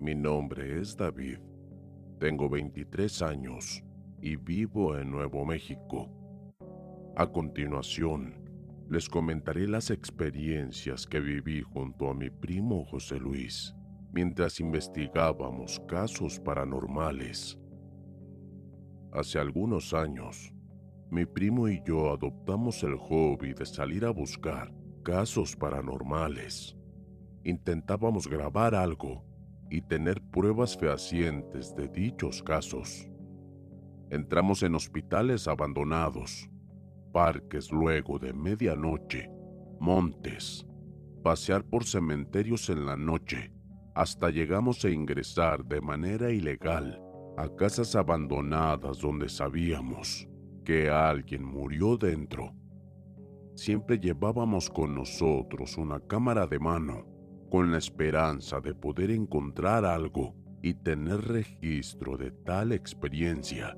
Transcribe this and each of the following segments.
Mi nombre es David. Tengo 23 años y vivo en Nuevo México. A continuación, les comentaré las experiencias que viví junto a mi primo José Luis mientras investigábamos casos paranormales. Hace algunos años, mi primo y yo adoptamos el hobby de salir a buscar casos paranormales. Intentábamos grabar algo y tener pruebas fehacientes de dichos casos. Entramos en hospitales abandonados, parques luego de medianoche, montes, pasear por cementerios en la noche, hasta llegamos a ingresar de manera ilegal a casas abandonadas donde sabíamos que alguien murió dentro. Siempre llevábamos con nosotros una cámara de mano con la esperanza de poder encontrar algo y tener registro de tal experiencia.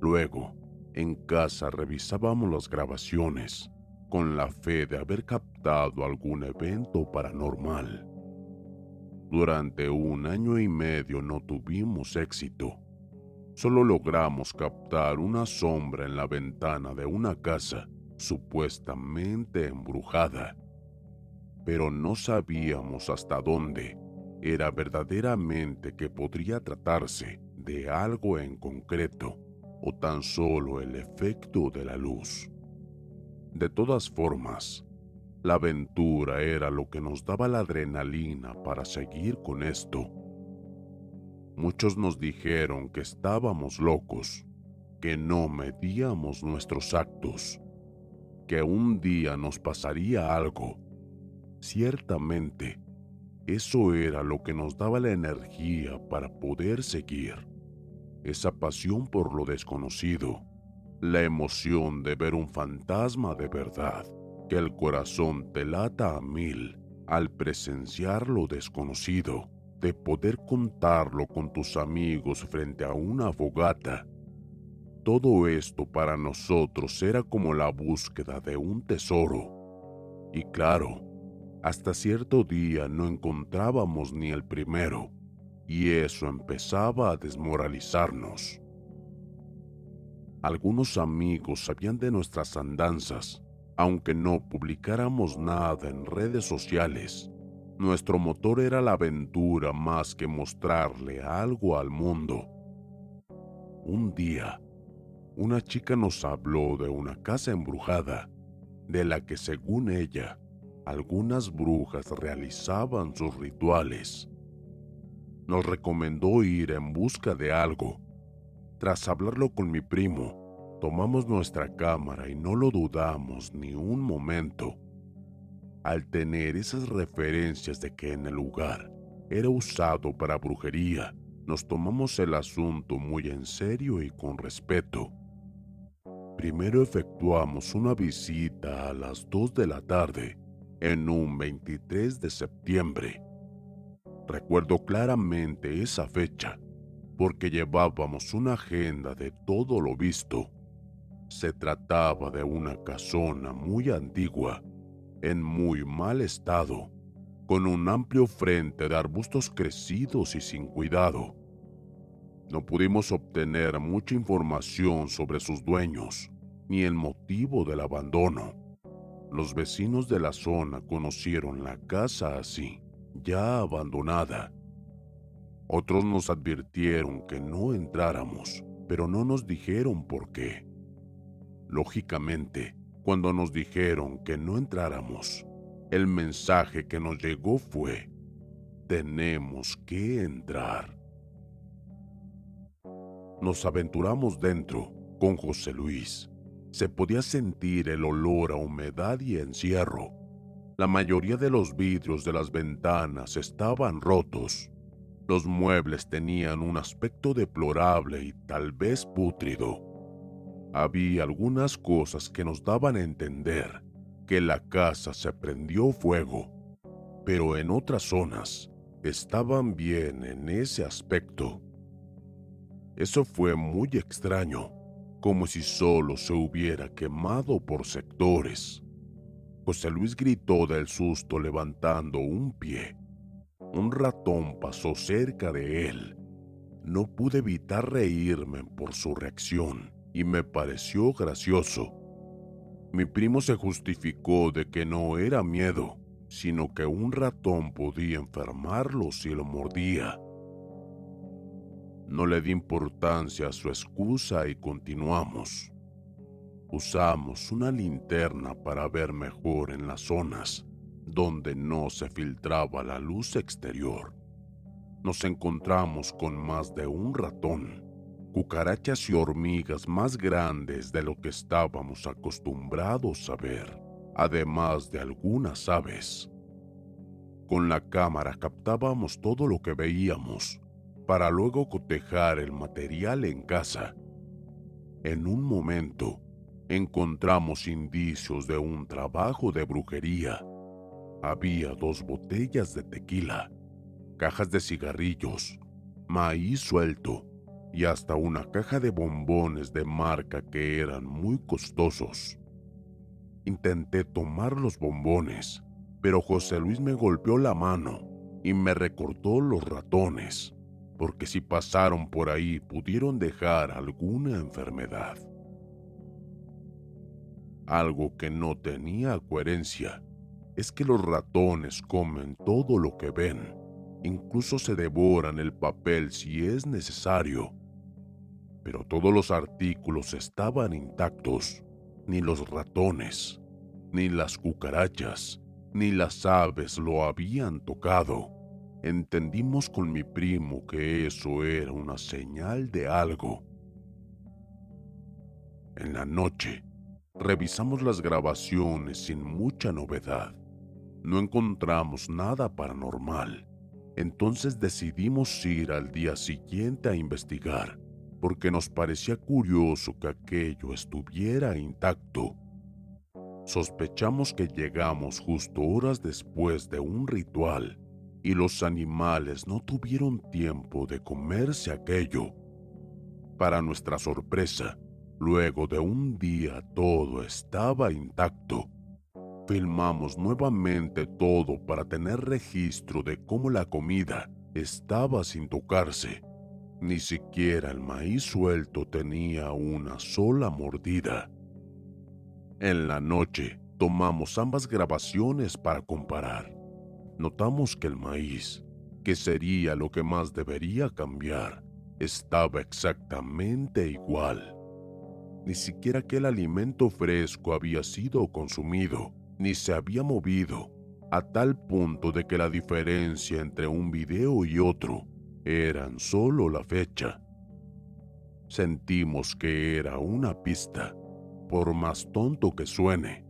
Luego, en casa revisábamos las grabaciones con la fe de haber captado algún evento paranormal. Durante un año y medio no tuvimos éxito. Solo logramos captar una sombra en la ventana de una casa supuestamente embrujada. Pero no sabíamos hasta dónde era verdaderamente que podría tratarse de algo en concreto o tan solo el efecto de la luz. De todas formas, la aventura era lo que nos daba la adrenalina para seguir con esto. Muchos nos dijeron que estábamos locos, que no medíamos nuestros actos, que un día nos pasaría algo. Ciertamente, eso era lo que nos daba la energía para poder seguir. Esa pasión por lo desconocido, la emoción de ver un fantasma de verdad que el corazón te lata a mil al presenciar lo desconocido, de poder contarlo con tus amigos frente a una fogata. Todo esto para nosotros era como la búsqueda de un tesoro. Y claro, hasta cierto día no encontrábamos ni el primero, y eso empezaba a desmoralizarnos. Algunos amigos sabían de nuestras andanzas aunque no publicáramos nada en redes sociales, nuestro motor era la aventura más que mostrarle algo al mundo. Un día, una chica nos habló de una casa embrujada, de la que según ella, algunas brujas realizaban sus rituales. Nos recomendó ir en busca de algo. Tras hablarlo con mi primo, Tomamos nuestra cámara y no lo dudamos ni un momento. Al tener esas referencias de que en el lugar era usado para brujería, nos tomamos el asunto muy en serio y con respeto. Primero efectuamos una visita a las 2 de la tarde en un 23 de septiembre. Recuerdo claramente esa fecha porque llevábamos una agenda de todo lo visto. Se trataba de una casona muy antigua, en muy mal estado, con un amplio frente de arbustos crecidos y sin cuidado. No pudimos obtener mucha información sobre sus dueños, ni el motivo del abandono. Los vecinos de la zona conocieron la casa así, ya abandonada. Otros nos advirtieron que no entráramos, pero no nos dijeron por qué. Lógicamente, cuando nos dijeron que no entráramos, el mensaje que nos llegó fue, tenemos que entrar. Nos aventuramos dentro con José Luis. Se podía sentir el olor a humedad y encierro. La mayoría de los vidrios de las ventanas estaban rotos. Los muebles tenían un aspecto deplorable y tal vez pútrido. Había algunas cosas que nos daban a entender que la casa se prendió fuego, pero en otras zonas estaban bien en ese aspecto. Eso fue muy extraño, como si solo se hubiera quemado por sectores. José Luis gritó del susto levantando un pie. Un ratón pasó cerca de él. No pude evitar reírme por su reacción y me pareció gracioso. Mi primo se justificó de que no era miedo, sino que un ratón podía enfermarlo si lo mordía. No le di importancia a su excusa y continuamos. Usamos una linterna para ver mejor en las zonas donde no se filtraba la luz exterior. Nos encontramos con más de un ratón cucarachas y hormigas más grandes de lo que estábamos acostumbrados a ver, además de algunas aves. Con la cámara captábamos todo lo que veíamos, para luego cotejar el material en casa. En un momento, encontramos indicios de un trabajo de brujería. Había dos botellas de tequila, cajas de cigarrillos, maíz suelto, y hasta una caja de bombones de marca que eran muy costosos. Intenté tomar los bombones, pero José Luis me golpeó la mano y me recortó los ratones, porque si pasaron por ahí pudieron dejar alguna enfermedad. Algo que no tenía coherencia es que los ratones comen todo lo que ven, incluso se devoran el papel si es necesario pero todos los artículos estaban intactos, ni los ratones, ni las cucarachas, ni las aves lo habían tocado. Entendimos con mi primo que eso era una señal de algo. En la noche, revisamos las grabaciones sin mucha novedad. No encontramos nada paranormal. Entonces decidimos ir al día siguiente a investigar porque nos parecía curioso que aquello estuviera intacto. Sospechamos que llegamos justo horas después de un ritual y los animales no tuvieron tiempo de comerse aquello. Para nuestra sorpresa, luego de un día todo estaba intacto. Filmamos nuevamente todo para tener registro de cómo la comida estaba sin tocarse ni siquiera el maíz suelto tenía una sola mordida. En la noche tomamos ambas grabaciones para comparar. Notamos que el maíz, que sería lo que más debería cambiar, estaba exactamente igual. Ni siquiera aquel alimento fresco había sido consumido, ni se había movido, a tal punto de que la diferencia entre un video y otro eran solo la fecha. Sentimos que era una pista, por más tonto que suene.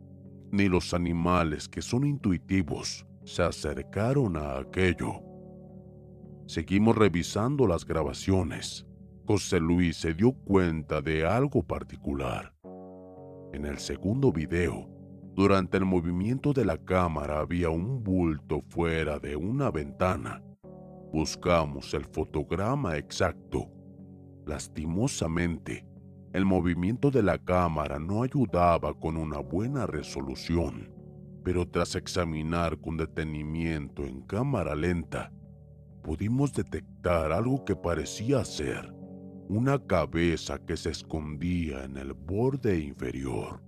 Ni los animales que son intuitivos se acercaron a aquello. Seguimos revisando las grabaciones. José Luis se dio cuenta de algo particular. En el segundo video, Durante el movimiento de la cámara había un bulto fuera de una ventana. Buscamos el fotograma exacto. Lastimosamente, el movimiento de la cámara no ayudaba con una buena resolución, pero tras examinar con detenimiento en cámara lenta, pudimos detectar algo que parecía ser una cabeza que se escondía en el borde inferior.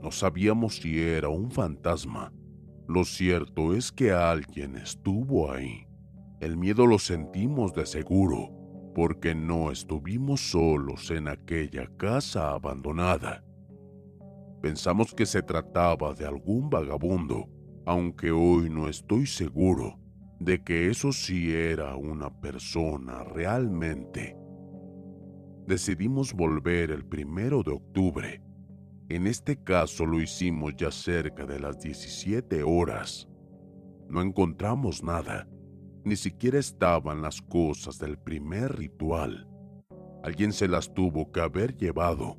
No sabíamos si era un fantasma. Lo cierto es que alguien estuvo ahí. El miedo lo sentimos de seguro, porque no estuvimos solos en aquella casa abandonada. Pensamos que se trataba de algún vagabundo, aunque hoy no estoy seguro de que eso sí era una persona realmente. Decidimos volver el primero de octubre. En este caso lo hicimos ya cerca de las 17 horas. No encontramos nada, ni siquiera estaban las cosas del primer ritual. Alguien se las tuvo que haber llevado,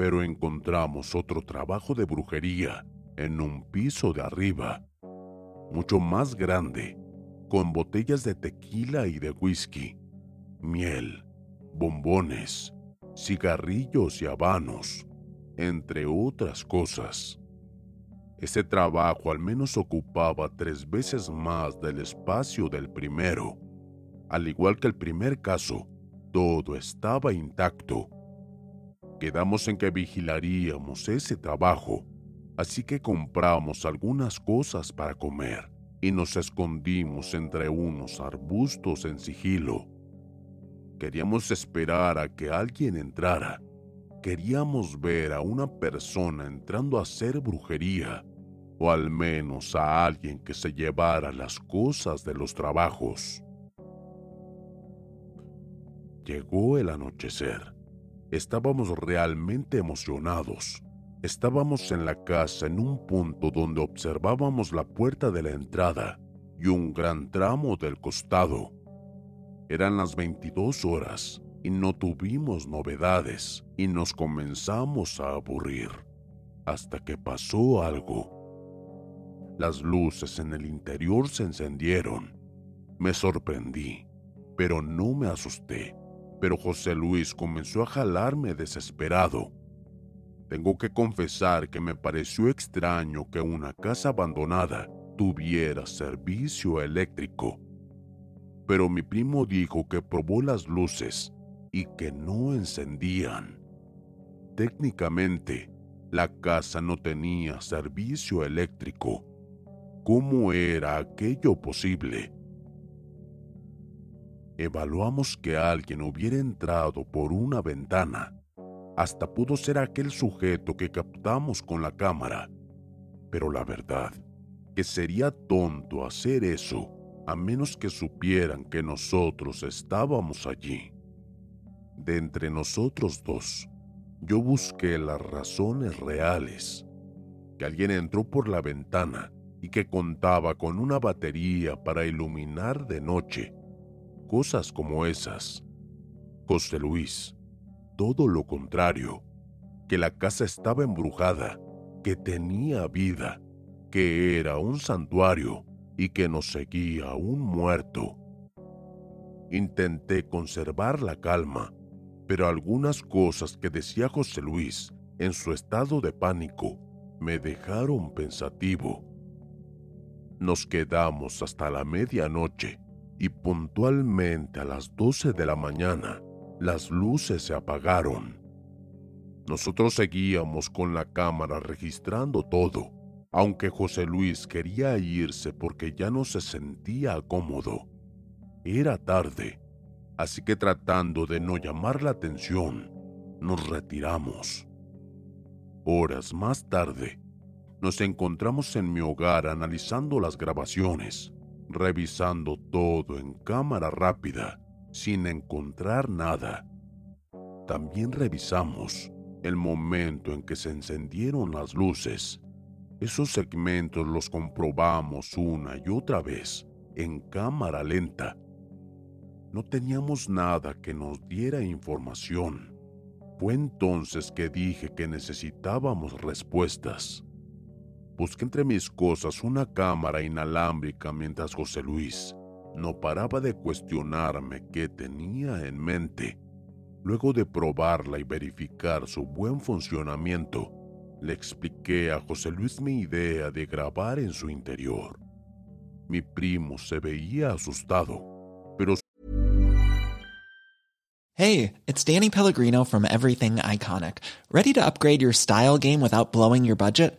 pero encontramos otro trabajo de brujería en un piso de arriba, mucho más grande con botellas de tequila y de whisky, miel, bombones, cigarrillos y habanos, entre otras cosas. Ese trabajo al menos ocupaba tres veces más del espacio del primero. Al igual que el primer caso, todo estaba intacto. Quedamos en que vigilaríamos ese trabajo, así que compramos algunas cosas para comer y nos escondimos entre unos arbustos en sigilo. Queríamos esperar a que alguien entrara. Queríamos ver a una persona entrando a hacer brujería, o al menos a alguien que se llevara las cosas de los trabajos. Llegó el anochecer. Estábamos realmente emocionados. Estábamos en la casa en un punto donde observábamos la puerta de la entrada y un gran tramo del costado. Eran las 22 horas y no tuvimos novedades y nos comenzamos a aburrir hasta que pasó algo. Las luces en el interior se encendieron. Me sorprendí, pero no me asusté. Pero José Luis comenzó a jalarme desesperado tengo que confesar que me pareció extraño que una casa abandonada tuviera servicio eléctrico. Pero mi primo dijo que probó las luces y que no encendían. Técnicamente, la casa no tenía servicio eléctrico. ¿Cómo era aquello posible? Evaluamos que alguien hubiera entrado por una ventana hasta pudo ser aquel sujeto que captamos con la cámara. Pero la verdad, que sería tonto hacer eso a menos que supieran que nosotros estábamos allí. De entre nosotros dos, yo busqué las razones reales. Que alguien entró por la ventana y que contaba con una batería para iluminar de noche. Cosas como esas. José Luis, todo lo contrario, que la casa estaba embrujada, que tenía vida, que era un santuario y que nos seguía un muerto. Intenté conservar la calma, pero algunas cosas que decía José Luis en su estado de pánico me dejaron pensativo. Nos quedamos hasta la medianoche y puntualmente a las 12 de la mañana las luces se apagaron. Nosotros seguíamos con la cámara registrando todo, aunque José Luis quería irse porque ya no se sentía cómodo. Era tarde, así que tratando de no llamar la atención, nos retiramos. Horas más tarde, nos encontramos en mi hogar analizando las grabaciones, revisando todo en cámara rápida sin encontrar nada. También revisamos el momento en que se encendieron las luces. Esos segmentos los comprobamos una y otra vez en cámara lenta. No teníamos nada que nos diera información. Fue entonces que dije que necesitábamos respuestas. Busqué entre mis cosas una cámara inalámbrica mientras José Luis no paraba de cuestionarme qué tenía en mente. Luego de probarla y verificar su buen funcionamiento, le expliqué a José Luis mi idea de grabar en su interior. Mi primo se veía asustado, pero... Hey, it's Danny Pellegrino from Everything Iconic. ¿Ready to upgrade your style game without blowing your budget?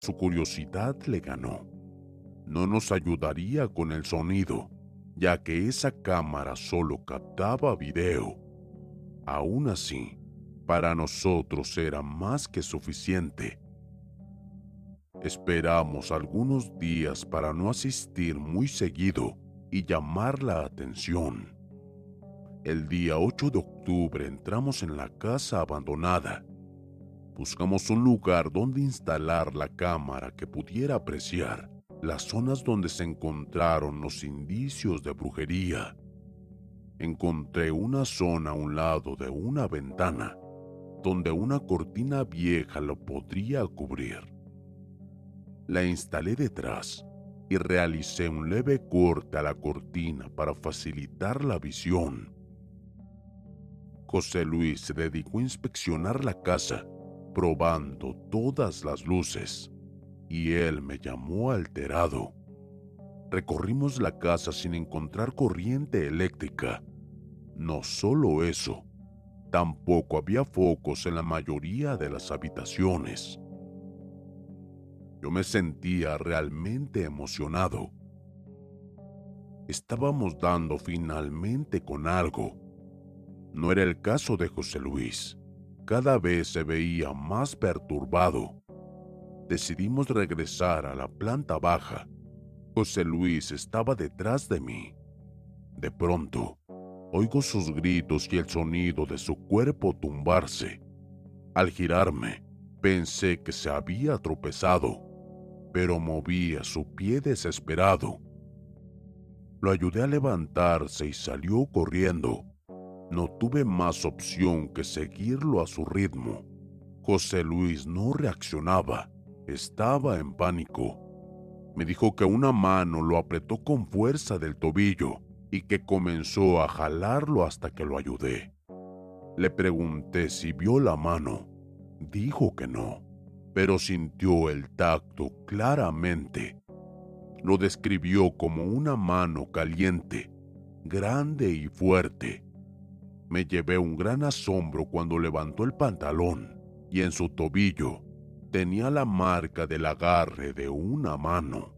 Su curiosidad le ganó. No nos ayudaría con el sonido, ya que esa cámara solo captaba video. Aún así, para nosotros era más que suficiente. Esperamos algunos días para no asistir muy seguido y llamar la atención. El día 8 de octubre entramos en la casa abandonada. Buscamos un lugar donde instalar la cámara que pudiera apreciar las zonas donde se encontraron los indicios de brujería. Encontré una zona a un lado de una ventana, donde una cortina vieja lo podría cubrir. La instalé detrás y realicé un leve corte a la cortina para facilitar la visión. José Luis se dedicó a inspeccionar la casa, probando todas las luces, y él me llamó alterado. Recorrimos la casa sin encontrar corriente eléctrica. No solo eso, tampoco había focos en la mayoría de las habitaciones. Yo me sentía realmente emocionado. Estábamos dando finalmente con algo. No era el caso de José Luis. Cada vez se veía más perturbado. Decidimos regresar a la planta baja. José Luis estaba detrás de mí. De pronto, oigo sus gritos y el sonido de su cuerpo tumbarse. Al girarme, pensé que se había tropezado pero movía su pie desesperado. Lo ayudé a levantarse y salió corriendo. No tuve más opción que seguirlo a su ritmo. José Luis no reaccionaba, estaba en pánico. Me dijo que una mano lo apretó con fuerza del tobillo y que comenzó a jalarlo hasta que lo ayudé. Le pregunté si vio la mano. Dijo que no pero sintió el tacto claramente. Lo describió como una mano caliente, grande y fuerte. Me llevé un gran asombro cuando levantó el pantalón y en su tobillo tenía la marca del agarre de una mano.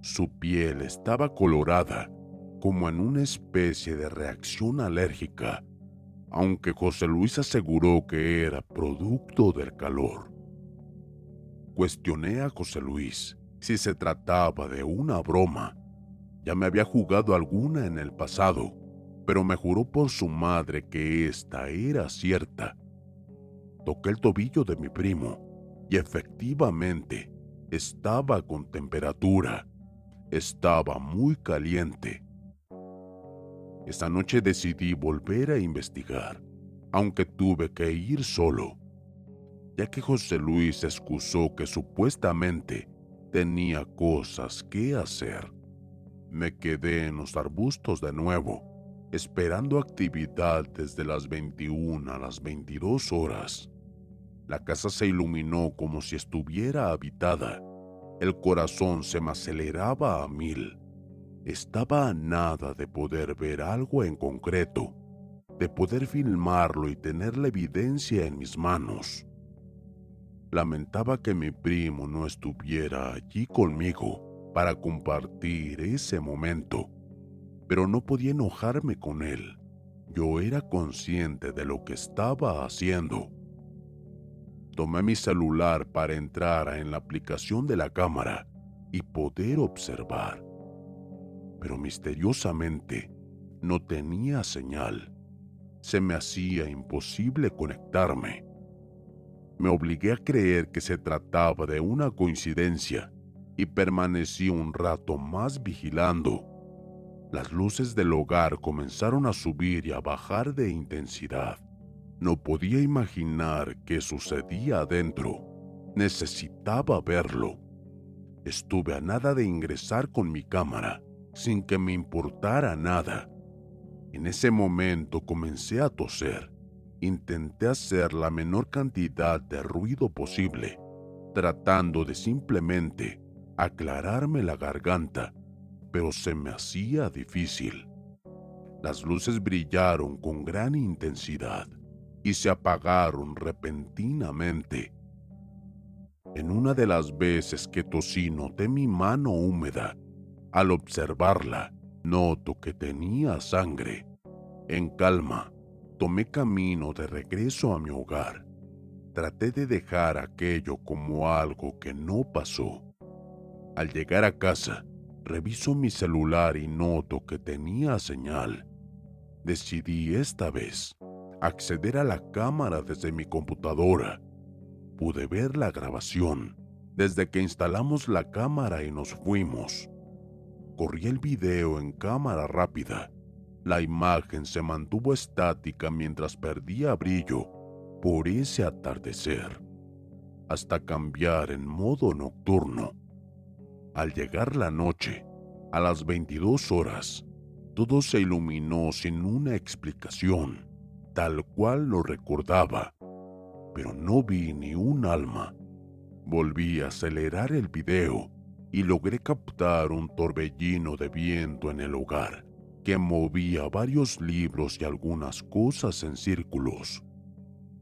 Su piel estaba colorada, como en una especie de reacción alérgica, aunque José Luis aseguró que era producto del calor. Cuestioné a José Luis si se trataba de una broma. Ya me había jugado alguna en el pasado, pero me juró por su madre que esta era cierta. Toqué el tobillo de mi primo y efectivamente estaba con temperatura. Estaba muy caliente. Esa noche decidí volver a investigar, aunque tuve que ir solo ya que José Luis excusó que supuestamente tenía cosas que hacer. Me quedé en los arbustos de nuevo, esperando actividad desde las 21 a las 22 horas. La casa se iluminó como si estuviera habitada. El corazón se me aceleraba a mil. Estaba a nada de poder ver algo en concreto, de poder filmarlo y tener la evidencia en mis manos. Lamentaba que mi primo no estuviera allí conmigo para compartir ese momento, pero no podía enojarme con él. Yo era consciente de lo que estaba haciendo Tomé mi celular para entrar en la aplicación de la cámara y poder observar. Pero misteriosamente no tenía señal. Se me hacía imposible conectarme. Me obligué a creer que se trataba de una coincidencia y permanecí un rato más vigilando. Las luces del hogar comenzaron a subir y a bajar de intensidad. No podía imaginar qué sucedía adentro. Necesitaba verlo. Estuve a nada de ingresar con mi cámara, sin que me importara nada. En ese momento comencé a toser. Intenté hacer la menor cantidad de ruido posible, tratando de simplemente aclararme la garganta, pero se me hacía difícil. Las luces brillaron con gran intensidad y se apagaron repentinamente. En una de las veces que tosí noté mi mano húmeda. Al observarla, noto que tenía sangre. En calma, tomé camino de regreso a mi hogar. Traté de dejar aquello como algo que no pasó. Al llegar a casa, reviso mi celular y noto que tenía señal. Decidí esta vez acceder a la cámara desde mi computadora. Pude ver la grabación desde que instalamos la cámara y nos fuimos. Corrí el video en cámara rápida. La imagen se mantuvo estática mientras perdía brillo por ese atardecer, hasta cambiar en modo nocturno. Al llegar la noche, a las 22 horas, todo se iluminó sin una explicación tal cual lo recordaba, pero no vi ni un alma. Volví a acelerar el video y logré captar un torbellino de viento en el hogar que movía varios libros y algunas cosas en círculos.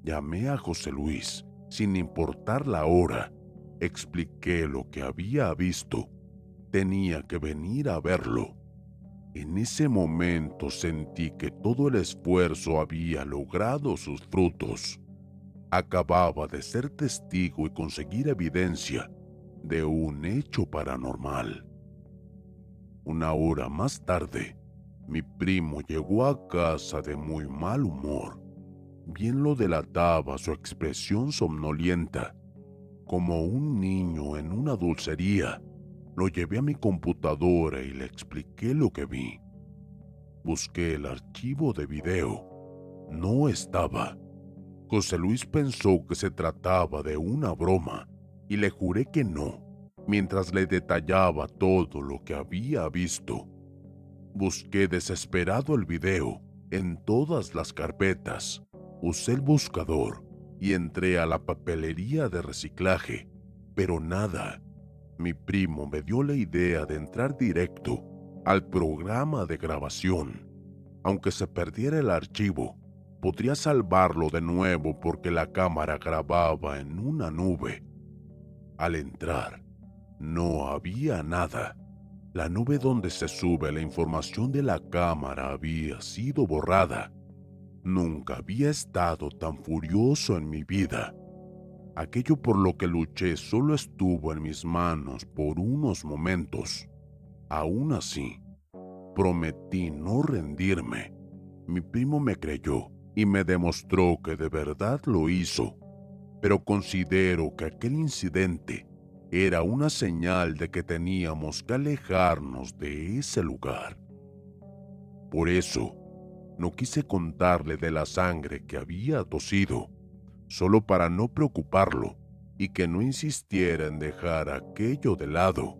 Llamé a José Luis, sin importar la hora. Expliqué lo que había visto. Tenía que venir a verlo. En ese momento sentí que todo el esfuerzo había logrado sus frutos. Acababa de ser testigo y conseguir evidencia de un hecho paranormal. Una hora más tarde, mi primo llegó a casa de muy mal humor. Bien lo delataba su expresión somnolienta, como un niño en una dulcería lo llevé a mi computadora y le expliqué lo que vi. Busqué el archivo de video. No estaba. José Luis pensó que se trataba de una broma y le juré que no, mientras le detallaba todo lo que había visto. Busqué desesperado el video en todas las carpetas. Usé el buscador y entré a la papelería de reciclaje, pero nada. Mi primo me dio la idea de entrar directo al programa de grabación. Aunque se perdiera el archivo, podría salvarlo de nuevo porque la cámara grababa en una nube. Al entrar, no había nada. La nube donde se sube la información de la cámara había sido borrada. Nunca había estado tan furioso en mi vida. Aquello por lo que luché solo estuvo en mis manos por unos momentos. Aún así, prometí no rendirme. Mi primo me creyó y me demostró que de verdad lo hizo, pero considero que aquel incidente era una señal de que teníamos que alejarnos de ese lugar. Por eso, no quise contarle de la sangre que había tosido solo para no preocuparlo y que no insistiera en dejar aquello de lado.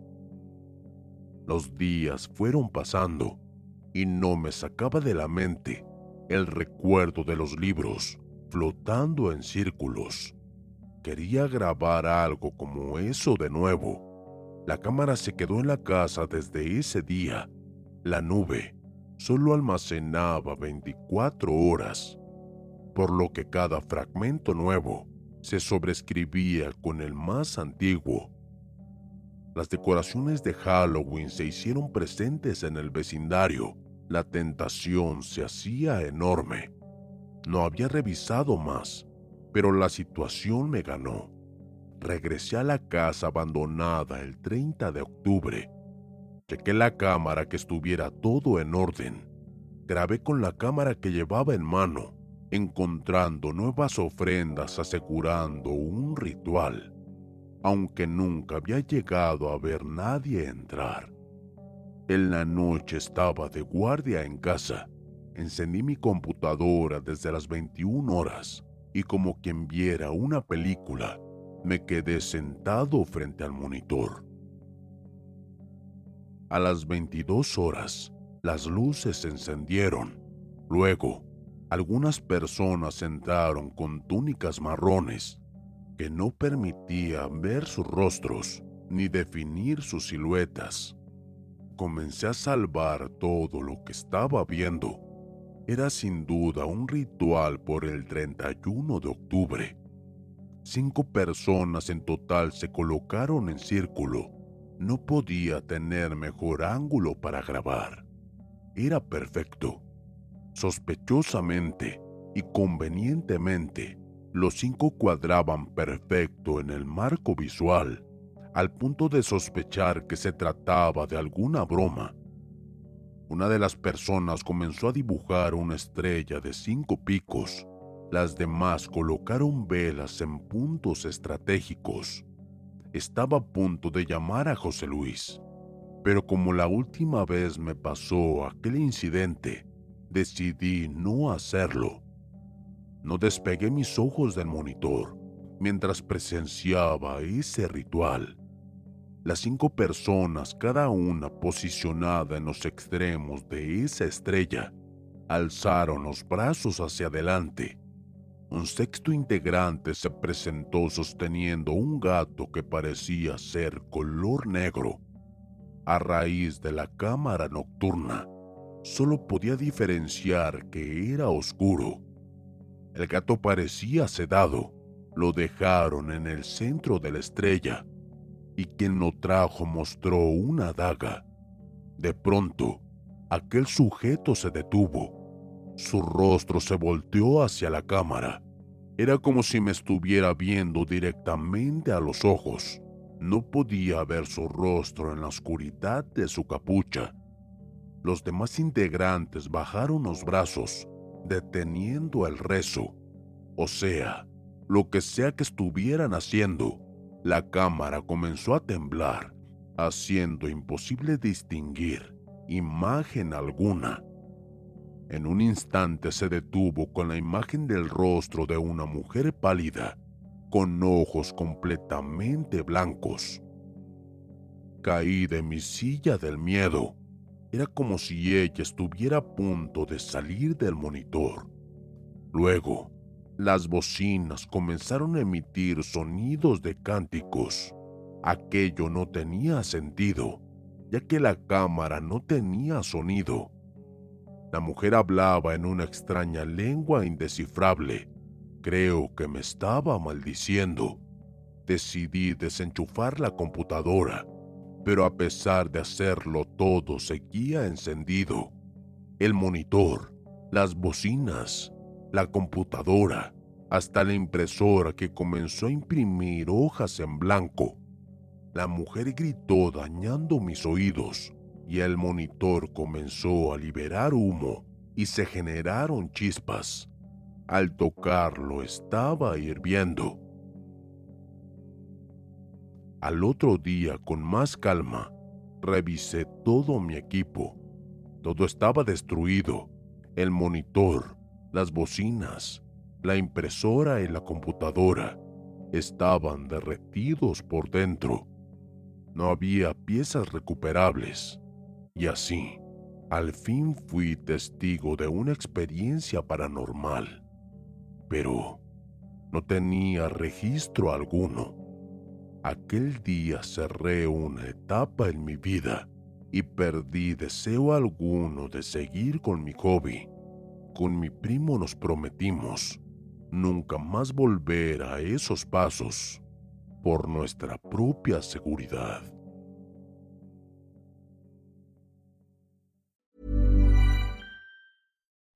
Los días fueron pasando y no me sacaba de la mente el recuerdo de los libros flotando en círculos. quería grabar algo como eso de nuevo. La cámara se quedó en la casa desde ese día. La nube solo almacenaba 24 horas, por lo que cada fragmento nuevo se sobrescribía con el más antiguo. Las decoraciones de Halloween se hicieron presentes en el vecindario. La tentación se hacía enorme. No había revisado más, pero la situación me ganó. Regresé a la casa abandonada el 30 de octubre. Chequé la cámara que estuviera todo en orden. Grabé con la cámara que llevaba en mano encontrando nuevas ofrendas asegurando un ritual, aunque nunca había llegado a ver nadie entrar. En la noche estaba de guardia en casa. Encendí mi computadora desde las 21 horas y como quien viera una película, me quedé sentado frente al monitor. A las 22 horas, las luces se encendieron. Luego, algunas personas entraron con túnicas marrones que no permitían ver sus rostros ni definir sus siluetas. Comencé a salvar todo lo que estaba viendo. Era sin duda un ritual por el 31 de octubre. Cinco personas en total se colocaron en círculo. No podía tener mejor ángulo para grabar. Era perfecto. Sospechosamente y convenientemente, los cinco cuadraban perfecto en el marco visual, al punto de sospechar que se trataba de alguna broma. Una de las personas comenzó a dibujar una estrella de cinco picos. Las demás colocaron velas en puntos estratégicos. Estaba a punto de llamar a José Luis, pero como la última vez me pasó aquel incidente, decidí no hacerlo. No despegué mis ojos del monitor mientras presenciaba ese ritual. Las cinco personas, cada una posicionada en los extremos de esa estrella, alzaron los brazos hacia adelante. Un sexto integrante se presentó sosteniendo un gato que parecía ser color negro. A raíz de la cámara nocturna, solo podía diferenciar que era oscuro. El gato parecía sedado. Lo dejaron en el centro de la estrella y quien lo trajo mostró una daga. De pronto, aquel sujeto se detuvo. Su rostro se volteó hacia la cámara. Era como si me estuviera viendo directamente a los ojos. No podía ver su rostro en la oscuridad de su capucha los demás integrantes bajaron los brazos, deteniendo el rezo. O sea, lo que sea que estuvieran haciendo, la cámara comenzó a temblar, haciendo imposible distinguir imagen alguna. En un instante se detuvo con la imagen del rostro de una mujer pálida, con ojos completamente blancos. Caí de mi silla del miedo era como si ella estuviera a punto de salir del monitor. Luego, las bocinas comenzaron a emitir sonidos de cánticos. Aquello no tenía sentido, ya que la cámara no tenía sonido. La mujer hablaba en una extraña lengua indescifrable. Creo que me estaba maldiciendo. Decidí desenchufar la computadora pero a pesar de hacerlo todo seguía encendido. El monitor, las bocinas, la computadora, hasta la impresora que comenzó a imprimir hojas en blanco. La mujer gritó dañando mis oídos y el monitor comenzó a liberar humo y se generaron chispas. Al tocarlo estaba hirviendo al otro día, con más calma, revisé todo mi equipo. Todo estaba destruido. El monitor, las bocinas, la impresora y la computadora estaban derretidos por dentro. No había piezas recuperables. Y así, al fin fui testigo de una experiencia paranormal. Pero No tenía registro alguno. Aquel día cerré una etapa en mi vida y perdí deseo alguno de seguir con mi hobby. Con mi primo nos prometimos nunca más volver a esos pasos por nuestra propia seguridad.